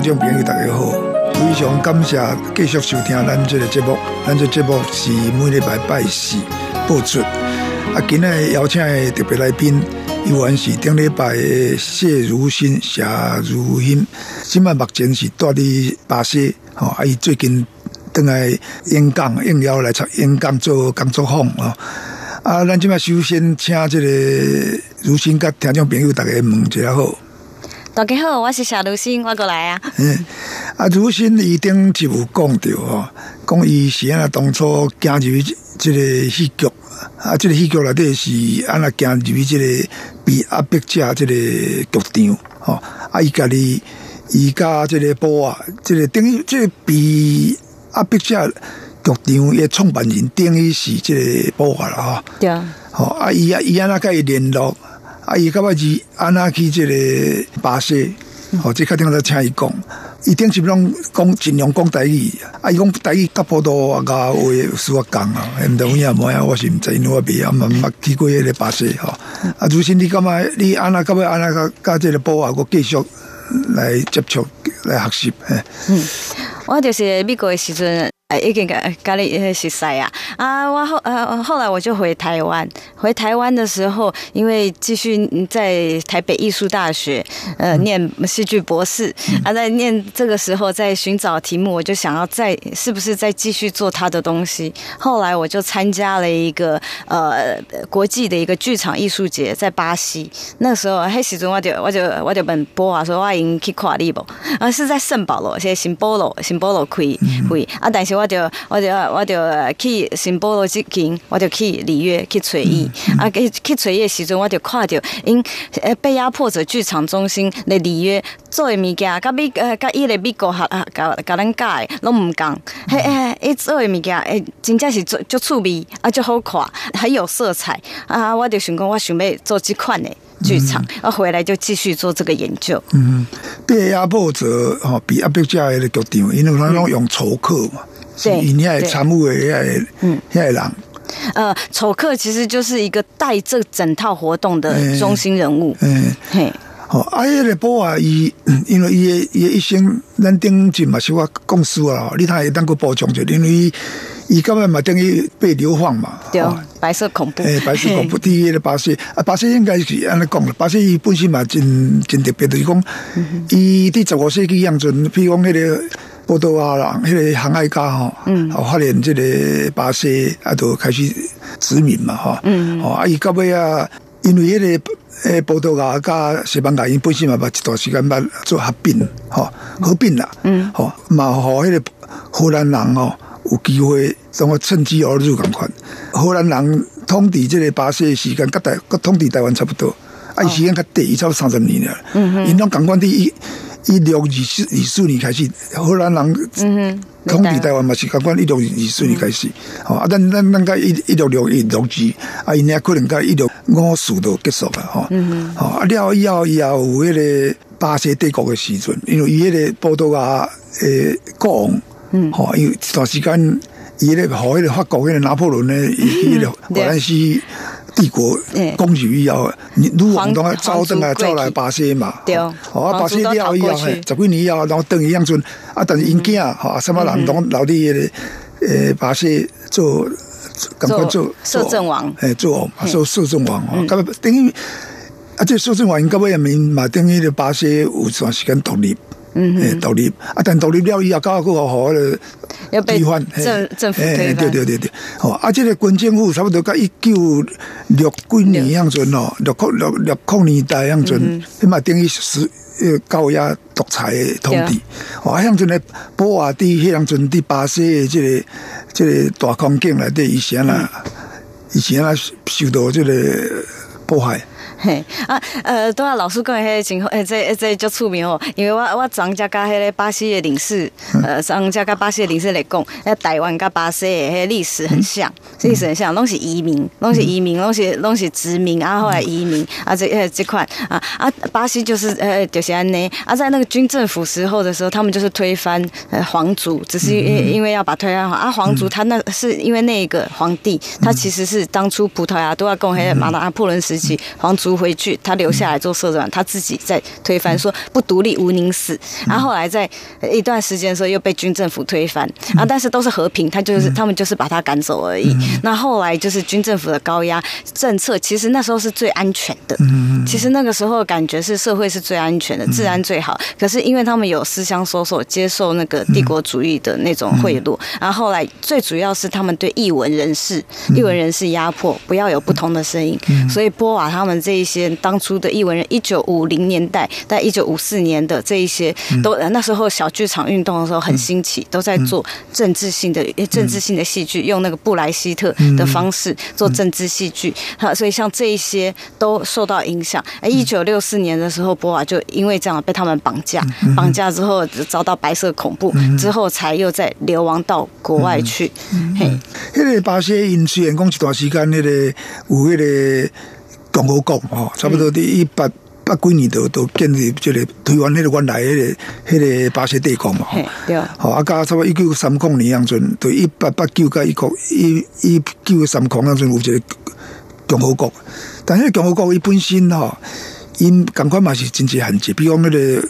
听众朋友大家好，非常感谢继续收听咱这个节目。咱这节目是每礼拜拜四播出。啊，今日邀请的特别来宾，依然是顶礼拜的谢如新、夏如新。今麦目前是住伫巴西，吼，啊，伊最近等来演讲应邀来参演讲做工作坊啊。啊，咱今麦首先请这个如新甲听众朋友大家问一下好。大家好，我是夏如新，我过来啊。嗯，啊，如新伊顶就有讲到吼，讲伊是安那当初加入这个戏剧，啊，这个戏剧内底是安那加入这个被压迫者这个剧场，吼，啊，伊家己伊家这个波啊，这个等于这被压迫者剧场也创办人等于是这个波啊啦，哈。对啊。吼，啊，伊啊，伊安那甲伊联络。啊！伊到尾是安那去即个巴西，哦，即确定在请伊讲，伊顶是拢讲尽量讲台语，啊，伊讲台语甲普通话甲话使我讲啊，毋得有影无影，我是毋知，因我未啊，毋捌去过迄个巴西吼。啊，如新你感觉你安那到尾安那甲甲即个保啊，我继续来接触来学习，嗯，我就是美国的时阵。已经跟跟你熟悉啊！啊，我后呃后来我就回台湾。回台湾的时候，因为继续在台北艺术大学呃念戏剧博士，啊，在念这个时候在寻找题目，我就想要再是不是再继续做他的东西。后来我就参加了一个呃国际的一个剧场艺术节，在巴西。那时候黑时阵我就我就我就问波啊说我已经去跨立不？啊是在圣保罗，现在新波罗新波罗可以可以啊，但是我。我就我就我就去新波罗之间，我就去里约去找伊。啊，去去找伊的时阵，我就看到因被压迫者剧场中心的里约做的物件，甲美呃甲伊的美国合啊，甲甲咱改拢毋共。嘿嘿，伊做的物件，诶，真正是足足趣味，啊，足好看，很有色彩。啊，我就想讲，我想要做这款的剧场，啊，回来就继续做这个研究。嗯，被压迫者吼，比压迫者的剧场，因为他拢用筹客嘛。对，你遐参与的遐嗯。遐人，呃，丑客其实就是一个带这整套活动的中心人物。嗯，嘿，好，啊，迄个波啊，伊因为伊的伊一生，咱顶阵嘛是我公司啊，你睇当个补充者，因为伊根本嘛等于被流放嘛，对，白色恐怖，诶，白色恐怖，第一个巴西啊，巴西应该是安尼讲了，巴西伊本身嘛真真特别，就是讲，伊伫十五世纪样阵，譬如讲迄个。波多啊，人迄个航海家吼，嗯，发现即个巴西啊，都开始殖民嘛，吼，嗯，哦，啊，伊到尾啊，因为迄个诶，波多啊，加西班牙因本身嘛，把一段时间捌做合并，吼，合并啦，嗯，吼，嘛，互迄个荷兰人吼，有机会，怎么趁机而入咁款？荷兰人统治即个巴西的时间，甲台，甲统治台湾差不多，啊，伊时间较短，差不多三十年了，嗯因拢感官第一。一六二四二四年开始，荷兰人统治台湾嘛是，刚刚一六二四年开始，吼，啊，咱咱咱甲一一六六一六二，啊，因遐可能甲一六五四都结束啊，吼，吼，啊，了以后以后有迄个巴西帝国的时阵，因为伊迄个波多啊，诶，国王，嗯，吼，因为一段时间，伊咧互迄个法国迄个拿破仑呢，伊迄个 荷兰是。帝国公主以后，你如果当啊招登啊招来巴西嘛，哦，啊巴西了后以后，十几年以后，然后等于样阵啊，但是因囝哈什么人拢留伫个呃巴西做赶快做摄政王，哎，做做摄政王哦，咁等于啊，这摄政王到尾也明嘛，等于巴西有段时间独立。嗯，独立啊，但独立了以后，搞个好个推翻政政府推翻，对对对对，哦，啊，这个军政府差不多到一九六几年样阵哦，六六六六零年代样阵，起码等于是呃高压独裁的统治，哦，样阵咧波瓦蒂，样阵的巴西的这个这个大空境内底以前啦，以前啦受到这个迫害。嘿啊，呃，拄啊，老师讲的迄个情况，诶，这这足出名哦，因为我我张家甲迄个巴西的领事，呃，张家甲巴西的领事来讲，诶，台湾甲巴西的迄历史很像，历史很像，拢是移民，拢是移民，拢是拢是殖民，啊，后来移民，啊，这呃这块啊啊，巴西就是呃就是安尼，啊，在那个军政府时候的时候，他们就是推翻呃皇族，只是因因为要把推翻啊，皇族他那是因为那个皇帝，他其实是当初葡萄牙都要共黑马拿破仑时期皇族。回去，他留下来做社长，他自己在推翻，说不独立无宁死。然后后来在一段时间的时候，又被军政府推翻啊，但是都是和平，他就是他们就是把他赶走而已。那后来就是军政府的高压政策，其实那时候是最安全的。其实那个时候感觉是社会是最安全的，治安最好。可是因为他们有私相搜索，接受那个帝国主义的那种贿赂，然后后来最主要是他们对异文人士、异文人士压迫，不要有不同的声音。所以波瓦他们这。一些当初的译文人，一九五零年代在一九五四年的这一些，都那时候小剧场运动的时候很兴起，都在做政治性的政治性的戏剧，用那个布莱希特的方式做政治戏剧。哈，所以像这一些都受到影响。哎，一九六四年的时候，博瓦就因为这样被他们绑架，绑架之后遭到白色恐怖，之后才又再流亡到国外去。嘿，那个巴西因虽然讲一段时间，那个有那个。共和国哦，差不多伫一八八几年都都建立即个台湾迄个原来迄个迄个巴西帝国嘛，对，好啊，加差不多一九三零年样阵，对一八八九加一九一一九三零样阵有一个共和国，但是共和国伊本身吼，因赶快嘛是经济限制，比如讲迄个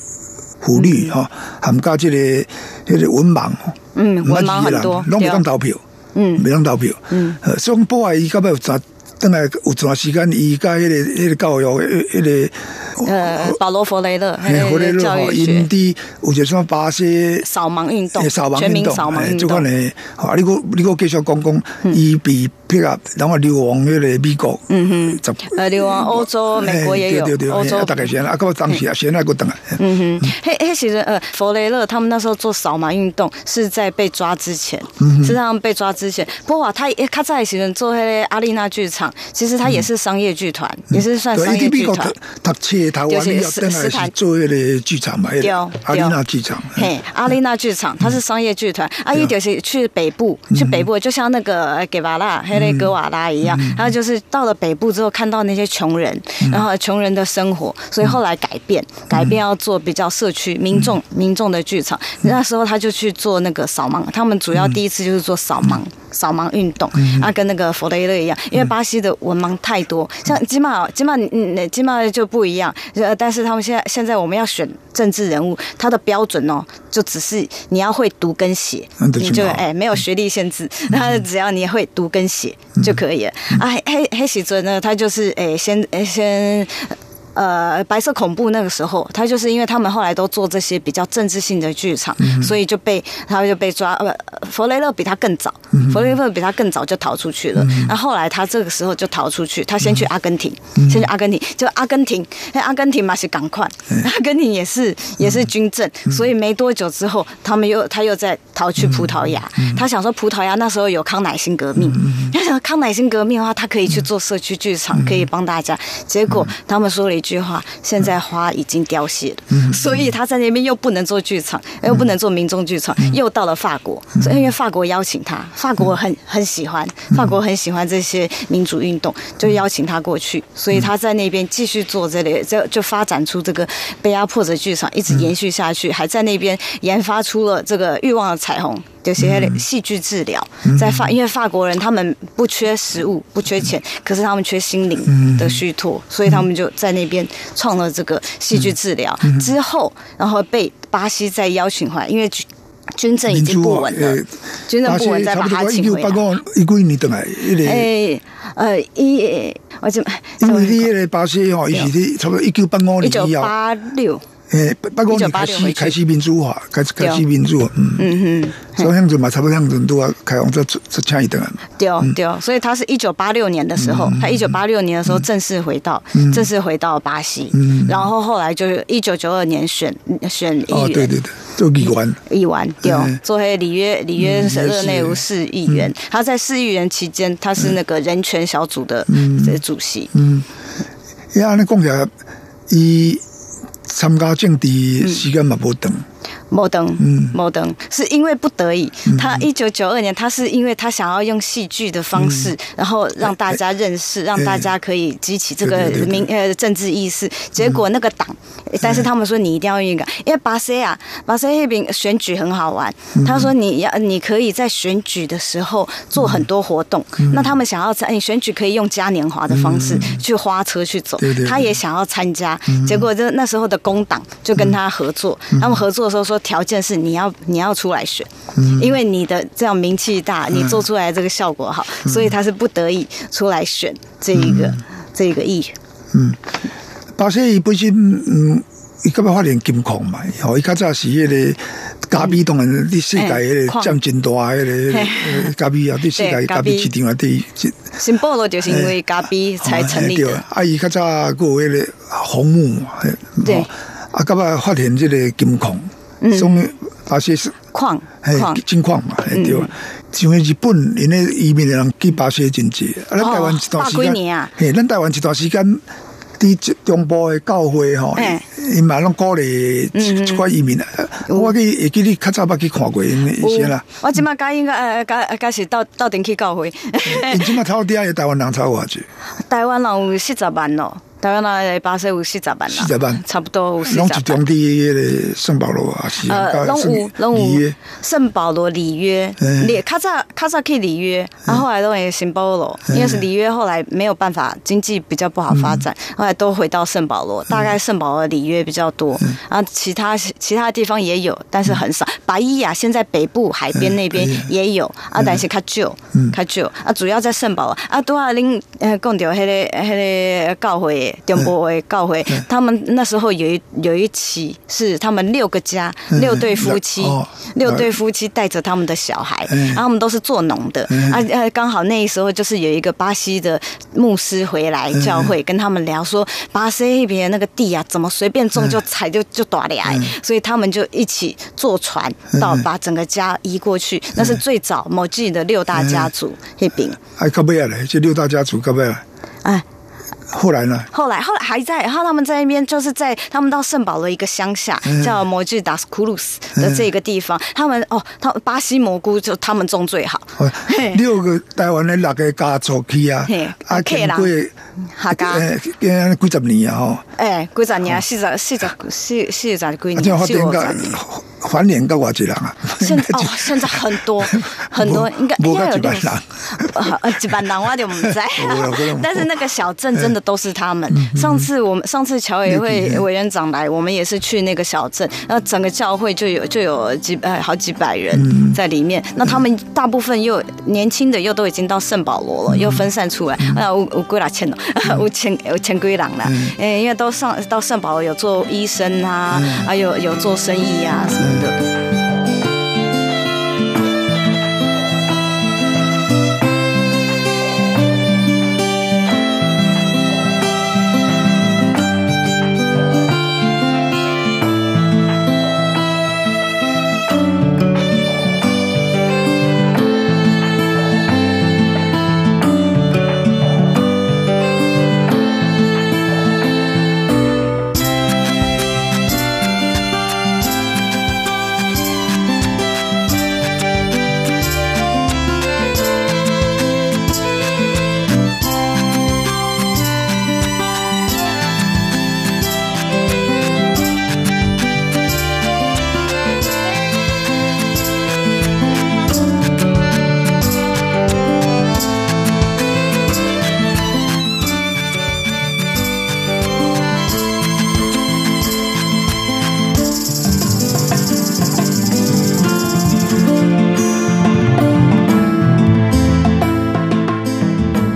妇女吼，含加即个迄个文盲，嗯，文盲很多，拢未当投票，嗯，未当投票，嗯，所以波啊，伊到尾有啥？等来有一段时间，伊甲迄个迄个教育，迄个呃，保罗弗雷勒，弗雷勒教育学，因有一双巴西扫盲运动，扫盲运动，扫盲运动，就款呢，啊，你个你个继续讲讲，伊比。然后流亡迄个美国，嗯哼，呃，流亡欧洲、美国也有，欧洲。大概先啊，个当时啊，先那个等啊，嗯哼，嘿，嘿，其实呃，弗雷勒他们那时候做扫码运动是在被抓之前，是他们被抓之前。不过他他在时阵做迄个阿丽娜剧场，其实他也是商业剧团，也是算商业剧团。他去台湾要等来是做迄个剧场嘛，阿丽娜剧场。嘿，阿丽娜剧场，他是商业剧团，阿姨就是去北部，去北部，就像那个给巴拉。格瓦拉一样，然后就是到了北部之后，看到那些穷人，然后穷人的生活，所以后来改变，改变要做比较社区民众民众的剧场。那时候他就去做那个扫盲，他们主要第一次就是做扫盲扫盲运动，啊，跟那个佛雷勒一样，因为巴西的文盲太多，像基马基马嗯基马就不一样，呃，但是他们现在现在我们要选政治人物，他的标准哦，就只是你要会读跟写，你就哎没有学历限制，那 只要你会读跟写。就可以了啊！黑黑喜尊呢，他就是诶，先诶先。呃，白色恐怖那个时候，他就是因为他们后来都做这些比较政治性的剧场，所以就被他就被抓。呃，弗雷勒比他更早，弗雷勒比他更早就逃出去了。那后来他这个时候就逃出去，他先去阿根廷，先去阿根廷，就阿根廷，那阿根廷嘛是赶快，阿根廷也是也是军政，所以没多久之后，他们又他又在逃去葡萄牙。他想说葡萄牙那时候有康乃馨革命，他想康乃馨革命的话，他可以去做社区剧场，可以帮大家。结果他们说了一。句话，现在花已经凋谢了，所以他在那边又不能做剧场，又不能做民众剧场，又到了法国，所以因为法国邀请他，法国很很喜欢，法国很喜欢这些民主运动，就邀请他过去，所以他在那边继续做这里，就就发展出这个被压迫的剧场，一直延续下去，还在那边研发出了这个欲望的彩虹。就是戏剧治疗，在法，因为法国人他们不缺食物，不缺钱，可是他们缺心灵的虚脱，所以他们就在那边创了这个戏剧治疗。之后，然后被巴西再邀请回来，因为。军政已经不稳了，军政不稳再把他请回来。一九年等来，哎，呃，一我就因为你那个巴西哦，伊是差不多一九八五年一九八六。诶，八五年开始开始民主化，开始开始民主，嗯。嗯嗯，所以向阵嘛，差不多向阵都啊开放这这抢一等啊。对对，所以他是一九八六年的时候，他一九八六年的时候正式回到正式回到巴西，然后后来就是一九九二年选选议员，对对对，做议员，议员对，做黑里约里约热内卢市议员，他在市议员期间，他是那个人权小组的主席。嗯，呀，那讲起来，一。参加政治时间嘛无长。摩登，嗯，摩登是因为不得已。他一九九二年，他是因为他想要用戏剧的方式，然后让大家认识，让大家可以激起这个民呃政治意识。结果那个党，但是他们说你一定要用一个，因为巴西啊，巴西那边选举很好玩。他说你要你可以在选举的时候做很多活动。那他们想要参，你选举可以用嘉年华的方式去花车去走。他也想要参加，结果就那时候的工党就跟他合作，他们合作的时候说。条件是你要你要出来选，因为你的这样名气大，你做出来这个效果好，所以他是不得已出来选这一个这一个议员。嗯，巴西伊本身嗯，伊今日发现金矿嘛，吼，伊较早是迄个咖啡当然伫世界迄个占真大迄个 咖啡啊，伫世界咖啡市场啊，第一。新波罗就是因为咖啡才成立的。啊，伊较早个迄个红木，对，啊，咁啊发现这个金矿。中巴西是矿，矿金矿嘛，对吧？因为日本因为移民的人去巴西真济，啊，咱台湾一段时间，嘿，咱台湾一段时间，伫中部的教会吼，伊嘛拢鼓励一块移民啊。我记会记你较早捌去看过因些啦。我即马甲应该呃，甲甲是到到顶去教会。你即马超底下台湾人超偌济？台湾人有四十万咯。台湾那巴西有四十万啦，四十万，差不多有四十万。拢集中伫个圣保罗啊，呃，拢有拢有圣保罗里约，里卡萨卡萨去里约，然后后来都回圣保罗，因为是里约后来没有办法，经济比较不好发展，后来都回到圣保罗，大概圣保罗里约比较多，啊，其他其他地方也有，但是很少。巴伊亚现在北部海边那边也有，啊，但是较旧，较旧，啊，主要在圣保罗，啊，拄啊恁呃讲到迄个迄个教会。中波的教会，他们那时候有一有一期是他们六个家六对夫妻，六对夫妻带着他们的小孩，然后他们都是做农的。啊呃，刚好那时候就是有一个巴西的牧师回来教会，跟他们聊说巴西那边那个地啊，怎么随便种就采就就断了，所以他们就一起坐船到把整个家移过去，那是最早某季的六大家族那边。哎，可不要嘞，这六大家族可不要？哎。后来呢？后来，后来还在，然后他们在那边，就是在他们到圣保罗一个乡下，叫摩吉达斯库鲁斯的这个地方，他们哦，他巴西蘑菇就他们种最好。六个台湾的六个家族去啊，啊，开过哈家，跟几十年啊，吼，哎，几十年，四十四十四四十几年，四十年。还脸个我几人啊？现在哦，现在很多 很多，应该应该有六十，呃，几百人我就不在。但是那个小镇真的都是他们。上次我们上次侨委会委员长来，我们也是去那个小镇，然后整个教会就有就有几呃好几百人在里面。那他们大部分又年轻的，又都已经到圣保罗了，又分散出来。啊，我我归了千了，我千我千归郎了。哎，因为都上到圣保罗有做医生啊，还有有做生意啊什么。的。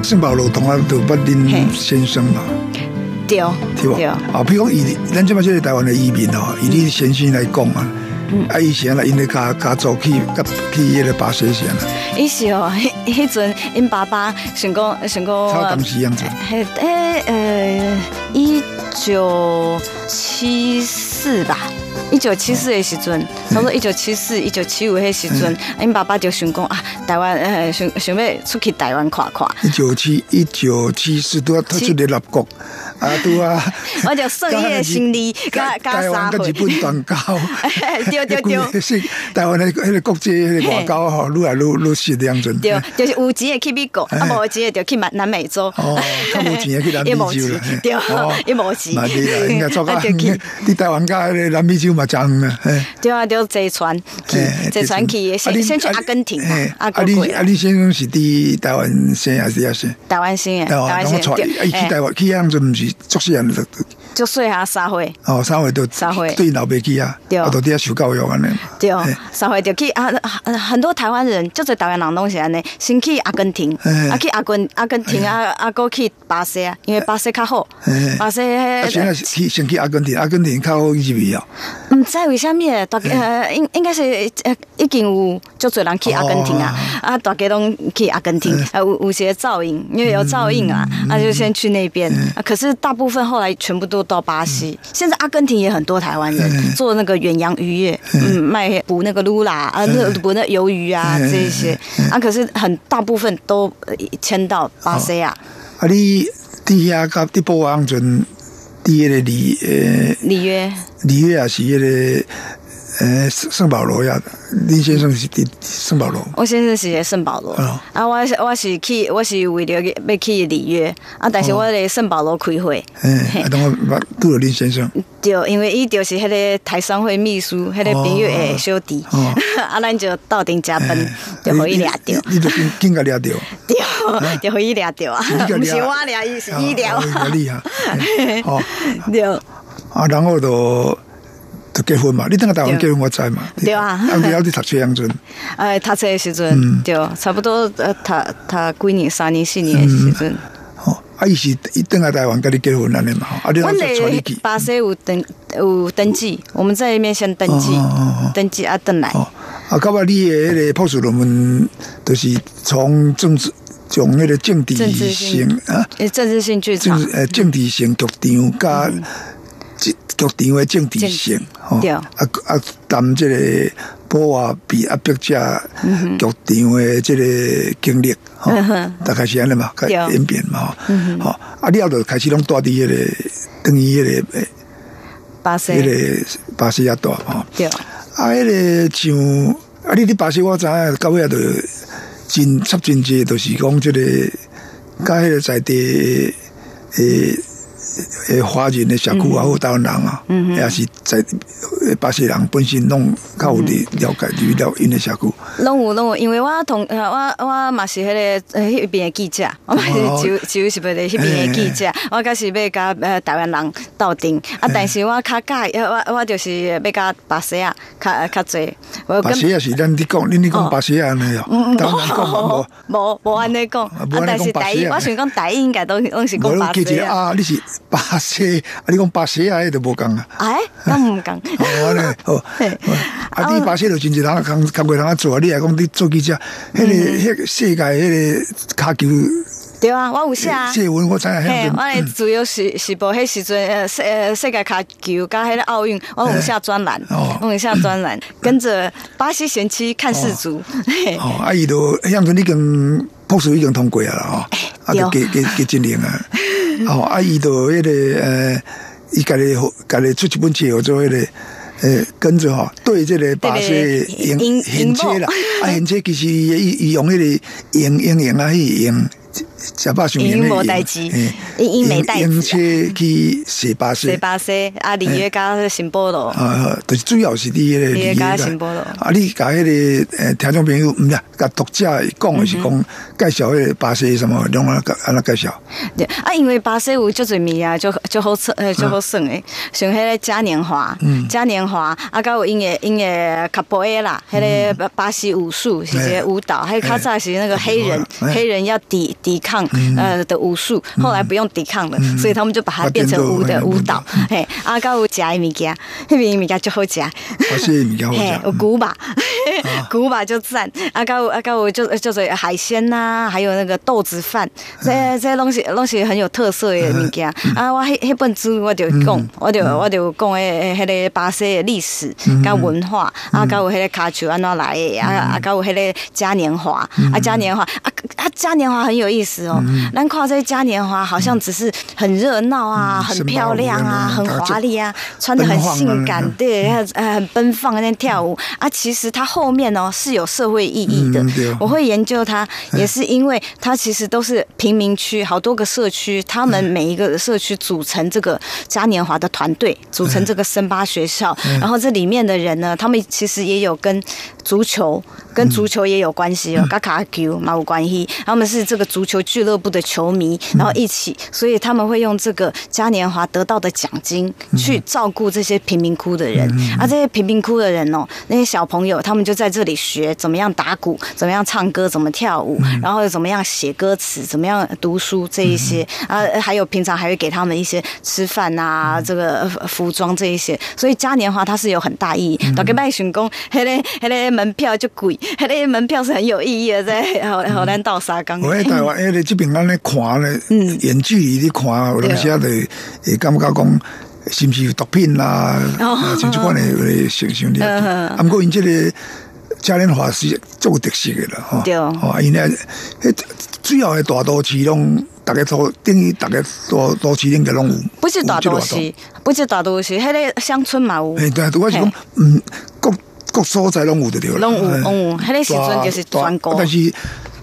圣保罗同啊，就捌林先生嘛，对对吧？啊，比如讲以咱即马即是台湾的移民哦，以你先生来讲啊，嗯啊，以前啦，因咧家家族去甲去迄个巴西县啊，伊是哦，迄迄阵因爸爸想讲想讲。超当时样子，嘿，诶，呃，一九七四吧。一九七四的时阵，差不多一九七四、一九七五迄时阵，因爸爸就想讲啊，台湾呃想想要出去台湾看看，一九七一九七四都要退出联合国，啊，都啊，我就送伊的行李，加加台湾三岁。跟日，本断交，对 对对。是台湾的迄个国际迄个外交吼，愈来愈愈是这样子。对，就是有钱的去美国，啊，无钱的就去南南美洲。哦，较无钱的去南美洲啦钱，对哦，伊无钱。那对啦，应该做啊个就，你台湾加迄个南美洲嘛真远啊，嘿。对啊，就坐船去，坐船去先先去啊阿根廷啊你哥过来，啊你先生是伫台湾先还是要先？台湾先的，台湾，先然后出来，啊，伊去台对，湾去样子毋是作细人，就岁下三岁，哦，三岁就三岁。对老爸去啊，对。啊，都伫遐受教育安尼。对嘿，三岁就去啊，啊很多台湾人，就在台湾人拢是安尼，先去阿根廷，啊去阿根阿根廷啊啊，搁去巴西啊，因为巴西较好，巴西啊，现在迄去先去阿根廷，阿根廷较好去入去哦。毋知为虾米，大家呃应应该是呃已经有足侪人去阿根廷啊，啊大家拢去阿根廷，啊有有些噪音，因为有噪音啊，啊就先去那边，啊可是大部分后来全部都到巴西，现在阿根廷也很多台湾人做那个远洋渔业，嗯。卖捕那个撸啦啊那捕那鱿鱼啊这一些，啊可是很大部分都呃迁到巴西啊，啊，你底下甲地波王阵，第一个里呃里约。里约也是迄个呃圣圣保罗呀，林先生是伫圣保罗。我先生是在圣保罗，哦啊，我是我是去，我是为了要去里约，啊，但是我伫圣保罗开会，嗯，嘿啊，等我捌拄着林先生。对，因为伊就是迄个台商会秘书，迄个朋友诶小弟。哦，啊，咱就到顶加分，就互伊掠着，你你就紧紧甲掠着。对，就互伊掠着。啊，你甲不是我掠，伊是伊掠，哦哦厉害。嘿哦，对，啊，然后就就结婚嘛。你等下台湾结婚我知嘛。对啊啊，你要去读书 样阵。呃，读册的时嗯阵，对，差不多呃，读读几年，三年四年的时阵，哦，啊，伊是伊等下台湾甲你结婚安尼嘛。啊，你我要带你。巴西有登有登记，我们在那边先登记登记啊，登来。哦，啊，到尾你的迄个博士论文，就是从政治从迄个政治政治性性啊，呃政治性剧场政，呃政治性局长加局局长的政治性，吼对。啊啊，担这个保外比压迫者局长的这个经历，吼，大概是安尼嘛，对。演变嘛，吼，吼，啊，了就开始拢住伫迄个等于迄个巴西。迄个巴西也大吼。对，啊，迄个像啊，你伫巴西我知影到尾啊，就真插真济，就是讲即、个甲迄个在地诶诶华人的社区啊，或台湾人啊，也是在呃巴西人本身拢较有伫了解去了因的社区。拢有拢有，因为我同呃我我嘛是迄个呃迄边的记者，我嘛哦是就就是要迄边的记者，我开是要甲呃台湾人斗阵，啊，但是我较介，我我就是要甲巴西啊较较济，我巴西也是咱你讲，恁你讲巴西安尼哦，台湾人讲无。无无安尼讲，但是台我想讲台语应该都拢是讲巴西啊，你是巴西，啊，你讲巴西啊，迄就无共啊。哎，我毋讲，哦，安尼哦嘿，啊，你巴西就真济人工工过人啊做啊，你来讲你做记者，迄个迄个世界迄个骹球对啊，我有写啊。谢文，我知影嘿，迄我的主要是是报迄时阵呃世呃世界卡球加迄个奥运，我有下专栏哦，我有下专栏，跟着巴西贤妻看世足，哦，啊，伊都迄阵已经博士已经通过啊啦 吼，啊，都给给给进行啊，哦，啊，伊都迄个呃，伊家己家己出一本册做迄个。呃，跟着哈，对这个巴西赢赢车啦，啊，赢车其实伊伊用迄个赢赢赢啊，去赢，食饱上赢赢无代志。赢赢没代志车去洗巴西西，巴西啊里约甲新波罗，啊，就是主要是你里甲约新波罗啊，你甲迄个诶听众朋友，毋是甲读者讲的是讲介绍迄个巴西什么，拢安安那介绍。对。啊，因为巴西有足侪物啊，就就好耍，呃，就好耍诶，像迄个嘉年华，嘉年华啊，甲有因诶因诶卡波埃啦，迄个巴巴西武术是一个舞蹈，还有较早是那个黑人哎黑人要抵抵抗呃的武术，后来不用抵抗了，所以他们就把它变成舞的舞蹈。嘿，啊，噶有食的物件，那边物件就好食。巴西物件好嘿，有食。古巴，古巴就赞。啊，噶有啊，噶有就就是海鲜呐，还有那个豆子饭，这这些东西东西很有特色的物件。啊，我迄迄本书我就讲，我就我就讲诶，迄个巴西的历史甲文化，啊，甲有迄个卡丘安怎来的，啊啊，甲有迄个嘉年华，啊嘉年华，啊啊嘉年华很有意思哦。咱看这些嘉年华好像只是很热闹啊，很漂亮啊，很华丽啊，穿的很性感，对，呃很奔放在那跳舞啊。其实它后面哦是有社会意义的。我会研究它，也是因为它其实都是贫民区，好多个社区，他们每一个社区组成这个嘉年华的团队，组成这个森巴学校。然后这里面的人呢，他们其实也有跟足球，跟足球也有关系哦，卡卡球嘛有关系。他们是这个足球俱乐部的球迷，然后一起，所以他们会用这个嘉年华得到的奖金去照顾这些贫民窟的人。啊，这些贫民窟的人哦，那些小朋友，他们就在这里学怎么样打鼓，怎么样唱歌，怎么跳舞，然后怎么样写歌词，怎么样读书这一些啊，还有平常还会给他们一些吃饭啊，这个呃服装这一些。所以嘉年华它是有很大意义。大概卖想讲，迄个迄个门票就贵，迄个门票是很有意义的，在好好咱到沙冈。我喺台湾，因为这边咱咧看咧，嗯远距离咧看，有当时啊，就会感觉讲是毋是有毒品啦，哦啊像即款的的想象力。嗯嗯啊，毋过因即个嘉年华是足有特色的啦，吼。对哦，因咧，迄主要的大都市拢，大家都等于大家都都市应该拢有。不是大都市，不是大都市，迄个乡村嘛有。诶，对，我是讲，嗯，各各所在拢有就对了。拢有拢有迄个时阵就是大全国但是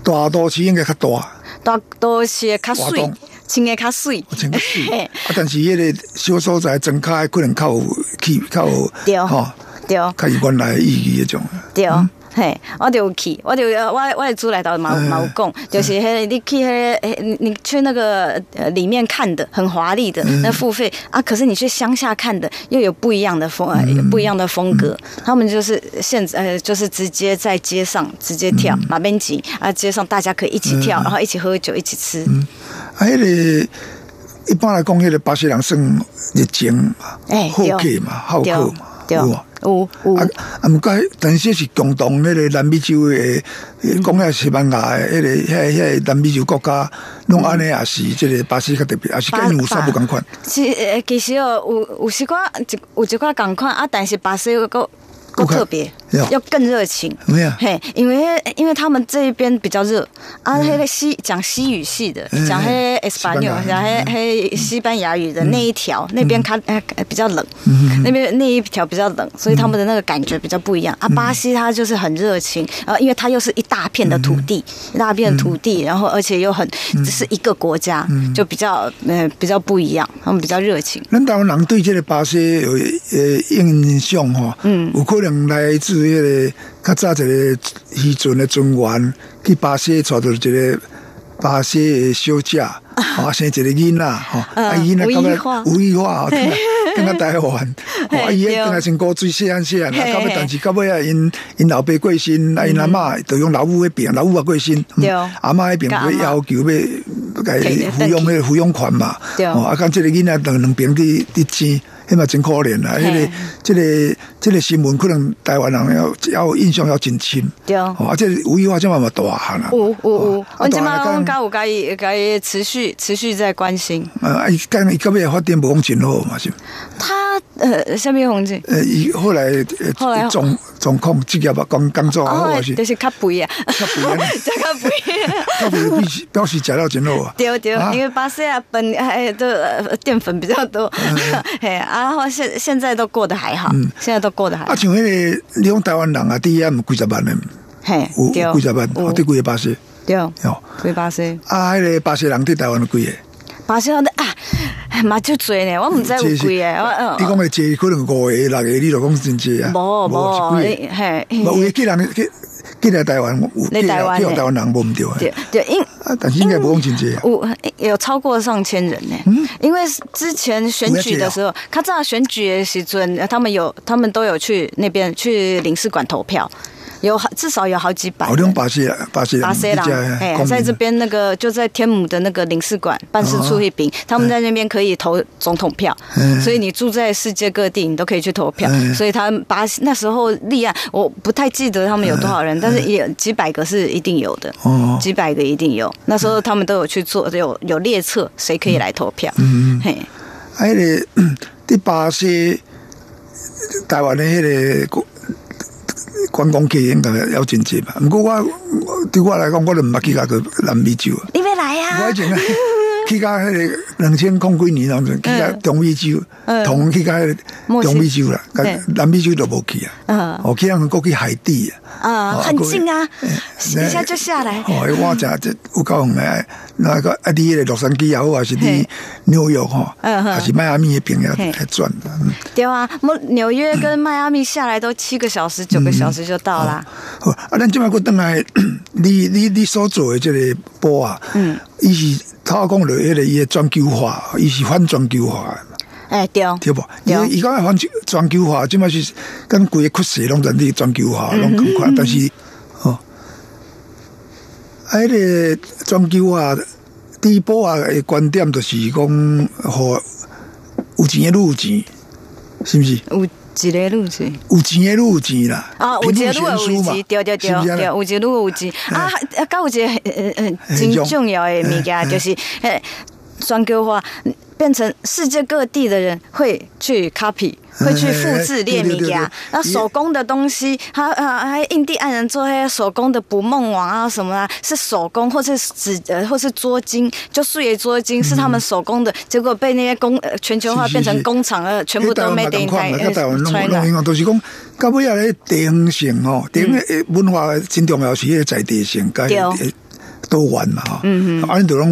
大都市应该较大。大都市的较水穿的较水。真个是，嘿。啊，但是迄个小所在增加可能较有气较有对。吼，对。较有原来的意义迄种。对，嘿，我就有去，我就我我的主来到嘛有嘛有讲，就是迄个你去迄个诶，你你去那个呃里面看的很华丽的那付费啊，可是你去乡下看的又有不一样的风，呃不一样的风格。他们就是现呃就是直接在街上直接跳马边吉啊，街上大家可以一起跳，然后一起喝酒，一起吃。啊，迄个一般来讲，迄个巴西人算热情嘛，哎好客嘛，好客嘛，对有无？有有啊啊，毋过，但是是共同迄个南美洲诶，讲遐西班牙诶，迄个迄迄个南美洲国家，拢安尼也是，即个巴西较特别，也是跟因有啥不共款。其呃其实哦，有有时寡一有一寡共款啊，但是巴西个够特别要。更热情。有。嘿，因为因为他们这一边比较热。啊，那个西讲西语系的，嗯讲黑西班 Espanol，牙。讲黑黑西班牙语的那一条，那边看呃比较冷，嗯那边那一条比较冷，所以他们的那个感觉比较不一样。啊。巴西它就是很热情，呃，因为它又是一大片的土地，一大片的土地，然后而且又很只是一个国家，就比较呃比较不一样，他们比较热情。那台湾人对这个巴西有呃印象哈，嗯，有可能来自迄个较早一个渔船的船员去巴西找到一个巴西的小姐，啊，生一个囡仔吼，嗯啊，囡仔感觉吴亦华吴亦华吼，等下等下台湾，吼啊，伊嘿对。等下先过水细汉细汉，啊，到尾但是到尾啊，因因老爸过身，啊，因阿嬷就用老母迄边，老母也过身，阿嬷迄边要要求要甲伊给抚养迄个抚养权嘛，啊，讲即个囡仔两两边伫伫争，迄嘛真可怜啊。迄嘿个即个即个新闻可能台湾人要要有印象要真深。对啊，啊，这吴亦华这嘛嘛大汉啦。有有有，啊我今嘛我甲有甲伊甲伊持续持续在关心呃，伊讲伊到尾发展无讲真好嘛是。他呃下面红景。呃，伊后来后来呃总总控职业吧，工工作好哦，是就是较肥啊，较肥啊 这 较肥。较肥表示表示食了真好啊。对对，啊因为巴西啊本哎的呃淀粉比较多，嘿，啊然后现现在都过得还好，现在都过得还啊，，像迄个你讲台湾人啊，第一毋几十万的，嘿，有几十万，有。哦，对几个巴西，对，哦，几巴西，啊，迄个巴西人对台湾有几个？巴西人啊，哎嘛就多呢，我唔知有几个，我你讲的这可能五个、六个，你就讲真济啊？无无？嘿，无有的寄人寄寄来台湾，有台湾台湾人无唔对啊。对对，因啊，但是应该不用真济啊。有有超过上千人呢，因为之前选举的时候，他这样选举的时阵，他们有他们都有去那边去领事馆投票。有好至少有好几百好人。像巴西人，巴西人，巴西郎，哎，在这边那个就在天母的那个领事馆办事处一边，他们在那边可以投总统票，嗯所以你住在世界各地，你都可以去投票。嗯所以他们巴西那时候立案，我不太记得他们有多少人，但是也几百个是一定有的，哦，几百个一定有。那时候他们都有去做，有有列册，谁可以来投票。嗯，嘿，啊，迄个嗯伫巴西台湾的迄个观观光客应该有真济吧。毋过我我对我来讲，我都毋捌去过个南美洲啊。你要来啊、我以前啊去到迄个两千空几年去到中美洲，嗯。同去到中美洲啦，甲南美洲都无去啊。嗯哦，去人国去海地啊。很近啊，哎一下就下来。哦，我真这有够远诶，那个啊，伫迄个洛杉矶也好，还是你纽约吼，嗯哼还是迈阿密迄边也嘿。来转。嗯对啊，纽纽约跟迈阿密下来都七个小时、九个小时就到啦。好，啊，咱即摆过等来，你你你所做的这个波啊，嗯，伊是头讲了迄个伊的全球化，伊是反全球化的。哎，对，对不？伊对伊讲反全球化，即摆是跟规个趋势拢人哋全球化，嗯拢共款。但是，哦，啊，迄个全球化，第一步啊的观点就是讲，互有钱的愈有钱，是不是？有一个路子。有钱的路有钱啦。啊，有钱路有钱，对对对对，有一个路有钱啊，啊，还有一个很很很重要的物件，就是呃全球化变成世界各地的人会去 copy。会去复制列物件对对对对，那手工的东西，还啊还印第安人做那些手工的捕梦网啊什么啊，是手工或是纸呃或是捉金，就树叶捉金是他们手工的，结果被那些工呃全球化变成工厂了全部都 made in 台湾台湾拢拢 China 一。样，就是讲到尾啊，咧地方性吼，地方文化真重要是迄个在地性，甲对多元嘛吼。嗯嗯，啊，恁就拢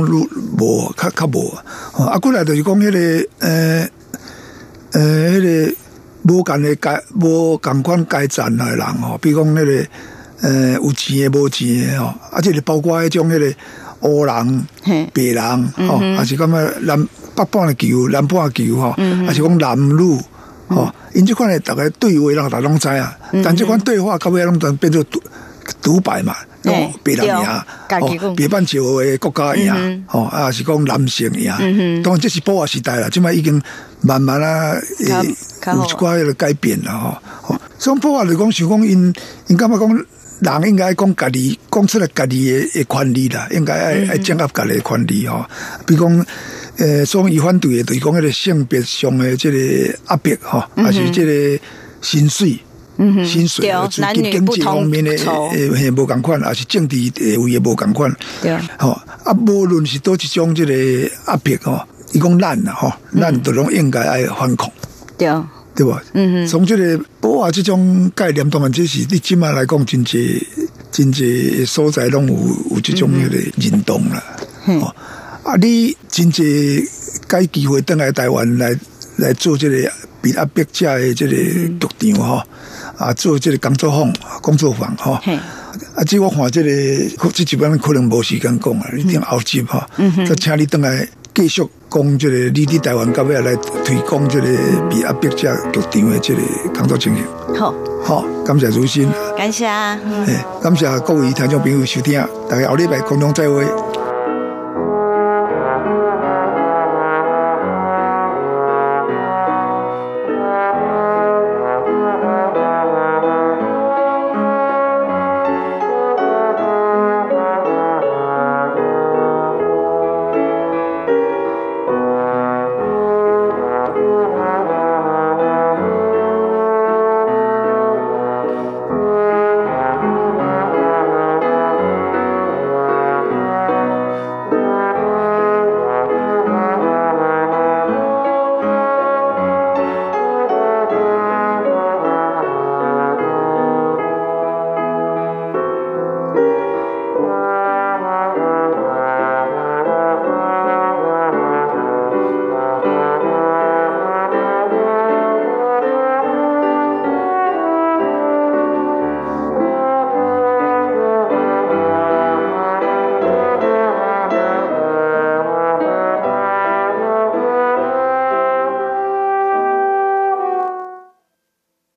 无较较无。啊，啊，过来就是讲迄个呃呃迄个无共的阶无共款阶层的人吼，比如讲迄个呃有钱的无钱的吼，啊，即个包括迄种迄个黑人嘿、白人吼，还是感觉南北半的球、南半的球吼，还是讲男女吼，因即款的逐个对话，人大拢知啊，但即款对话到尾拢当变做独独白嘛。哦嘿，白人赢，哦，北半球的国家赢，哦，啊是讲男性赢，当然这是保护时代啦，即摆已经慢慢啊，有一寡迄个改变啦，吼。吼，所以保护来讲，想讲因因感觉讲。人应该讲家己讲出来家己的的权利啦，应该爱爱掌握家己的权利吼。比如讲，呃，所以伊反对的，就是讲迄个性别上的即个压迫吼，还是即个薪水。薪水对资金经济方面的无共款，还是政治地位也无共款。对吼，啊，无论是倒一种这个压迫吼，伊讲咱呐吼，咱都拢应该爱反抗。对，对吧？嗯嗯，从这个保护这种概念，当然这是你今麦来讲，真济真济所在拢有有这种迄个认同啦。哦，啊，你真济该机会登来台湾来来做这个被压迫者的这个局长吼，啊，做这个工作坊、工作坊吼。嘿啊，即我看这个这几班可能无时间讲啊，一定后集哈，再请你等来继续讲这个你伫台湾到尾来推广这个被压迫者局长的这个工作情形。好，好，感谢如新，感谢啊。嗯诶，感谢各位听众朋友收听，大家后礼拜空中再会。